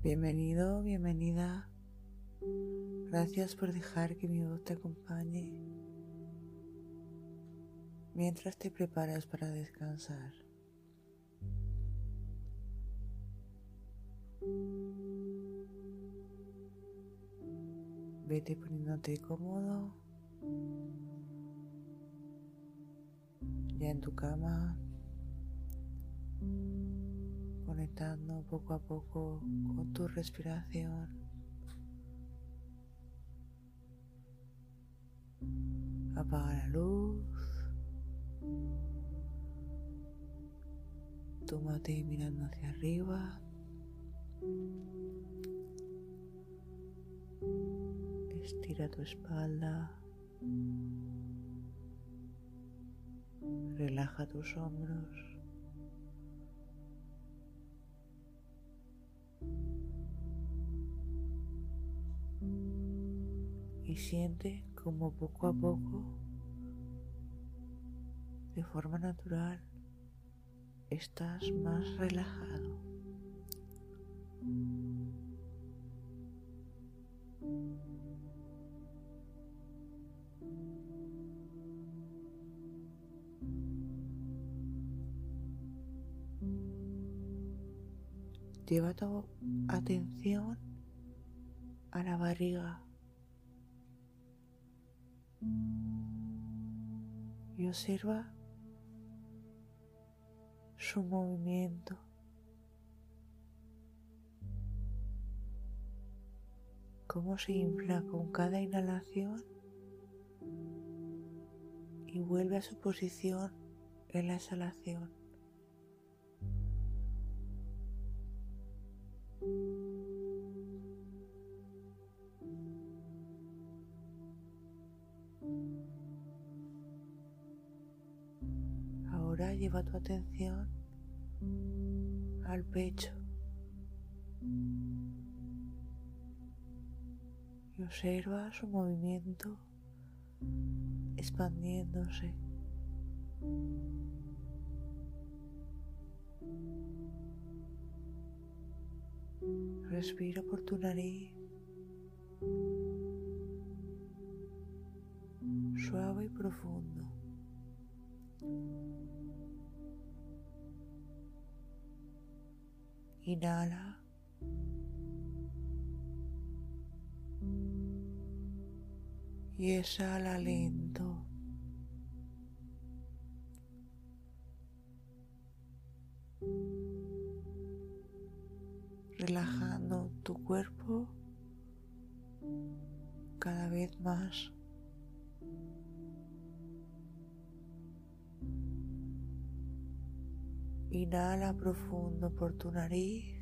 Bienvenido, bienvenida. Gracias por dejar que mi voz te acompañe mientras te preparas para descansar. Vete poniéndote cómodo ya en tu cama conectando poco a poco con tu respiración. Apaga la luz. Tómate mirando hacia arriba. Estira tu espalda. Relaja tus hombros. Y siente como poco a poco, de forma natural, estás más relajado. Lleva tu atención a la barriga y observa su movimiento. Cómo se infla con cada inhalación y vuelve a su posición en la exhalación. Lleva tu atención al pecho y observa su movimiento expandiéndose. Respira por tu nariz, suave y profundo. Inhala. Y exhala lento. Relajando tu cuerpo cada vez más. Inhala profundo por tu nariz.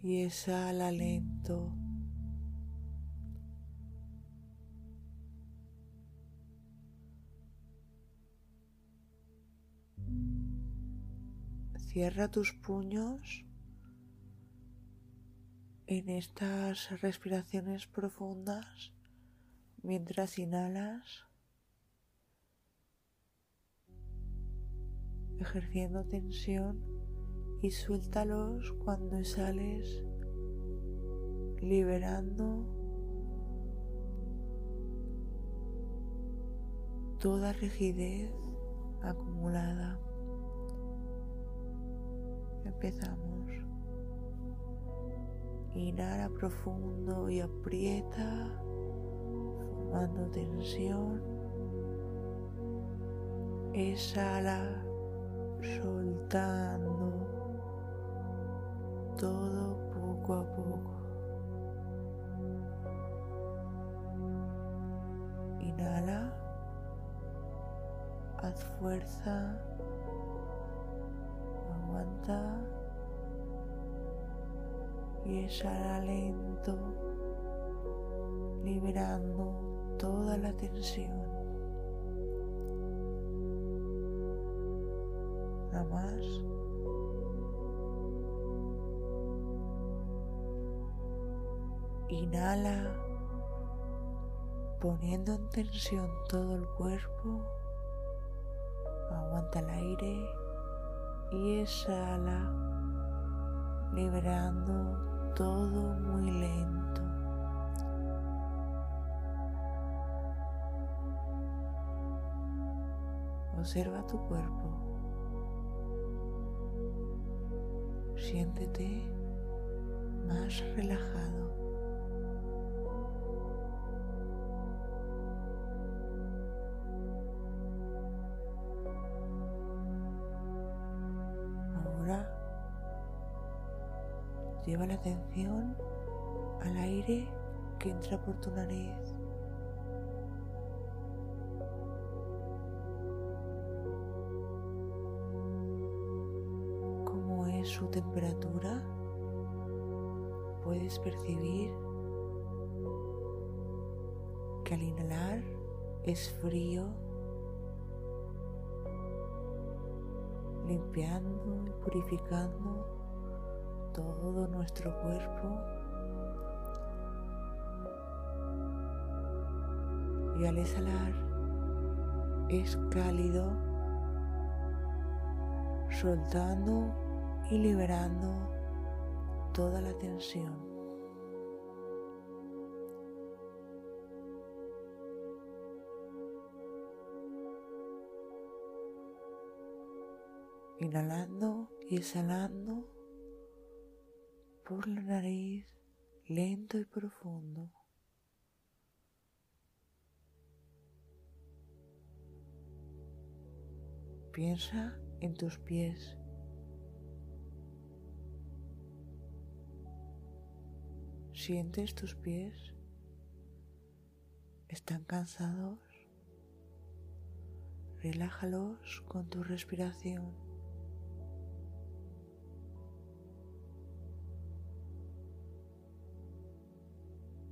Y exhala lento. Cierra tus puños en estas respiraciones profundas mientras inhalas. Ejerciendo tensión y suéltalos cuando sales liberando toda rigidez acumulada. Empezamos. Inhala profundo y aprieta, formando tensión. Exhala, soltando todo poco a poco. Inhala, haz fuerza, aguanta y exhala lento, liberando toda la tensión. Más. Inhala, poniendo en tensión todo el cuerpo. Aguanta el aire y exhala, liberando todo muy lento. Observa tu cuerpo. Siéntete más relajado. Lleva la atención al aire que entra por tu nariz. Su temperatura? Puedes percibir que al inhalar es frío, limpiando y purificando todo nuestro cuerpo y al exhalar es cálido, soltando y liberando toda la tensión. Inhalando y exhalando por la nariz lento y profundo. Piensa en tus pies. ¿Sientes tus pies? ¿Están cansados? Relájalos con tu respiración.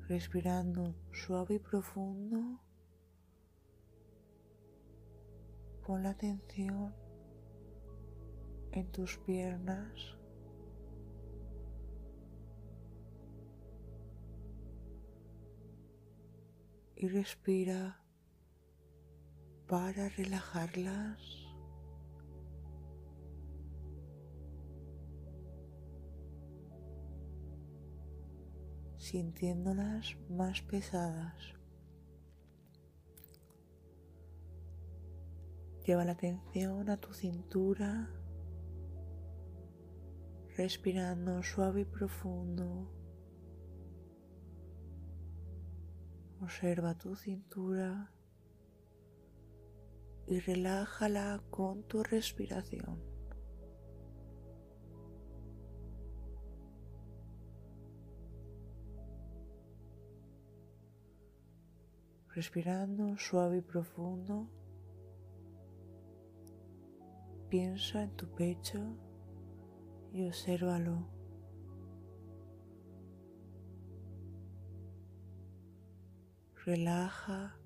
respirando suave y profundo. Pon la atención en tus piernas. Y respira para relajarlas. sintiéndolas más pesadas. Lleva la atención a tu cintura, respirando suave y profundo. Observa tu cintura y relájala con tu respiración. Respirando suave y profundo, piensa en tu pecho y obsérvalo. Relaja,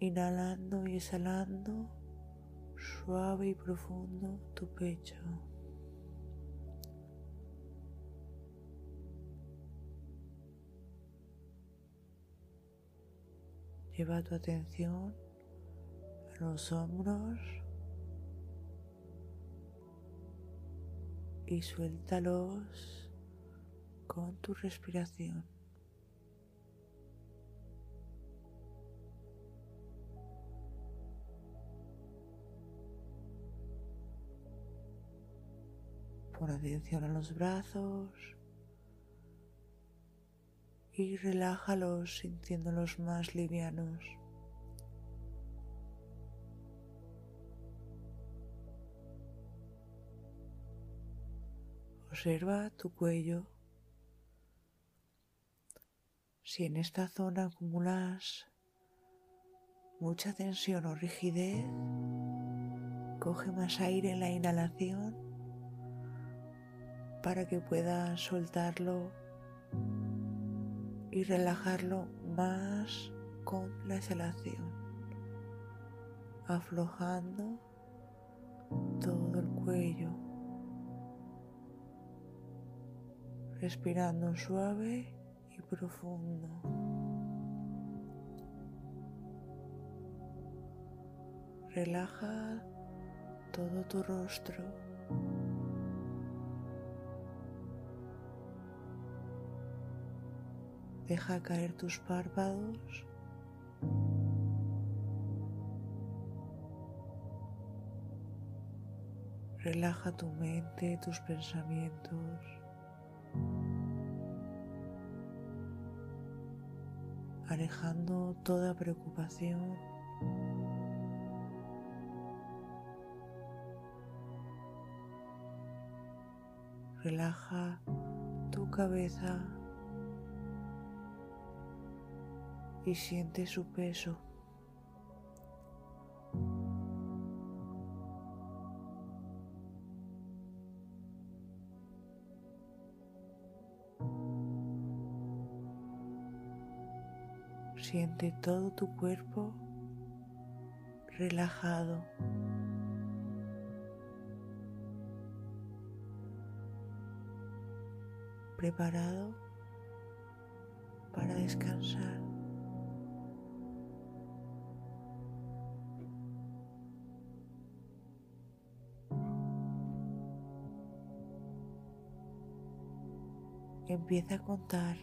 inhalando y exhalando suave y profundo tu pecho. Lleva tu atención a los hombros y suéltalos con tu respiración. Pon atención a los brazos y relájalos sintiéndolos más livianos. Observa tu cuello. Si en esta zona acumulas mucha tensión o rigidez, coge más aire en la inhalación para que puedas soltarlo y relajarlo más con la exhalación, aflojando todo el cuello. respirando suave y profundo. Relaja todo tu rostro. Deja caer tus párpados. Relaja tu mente, tus pensamientos. alejando toda preocupación. Relaja tu cabeza y siente su peso. Siente todo tu cuerpo relajado. Preparado para descansar. Empieza a contar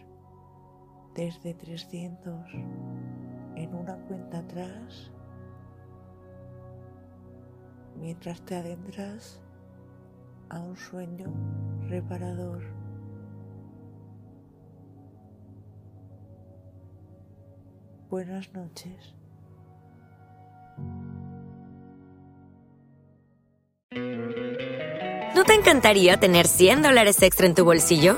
desde 300 en una cuenta atrás mientras te adentras a un sueño reparador. Buenas noches. ¿No te encantaría tener 100 dólares extra en tu bolsillo?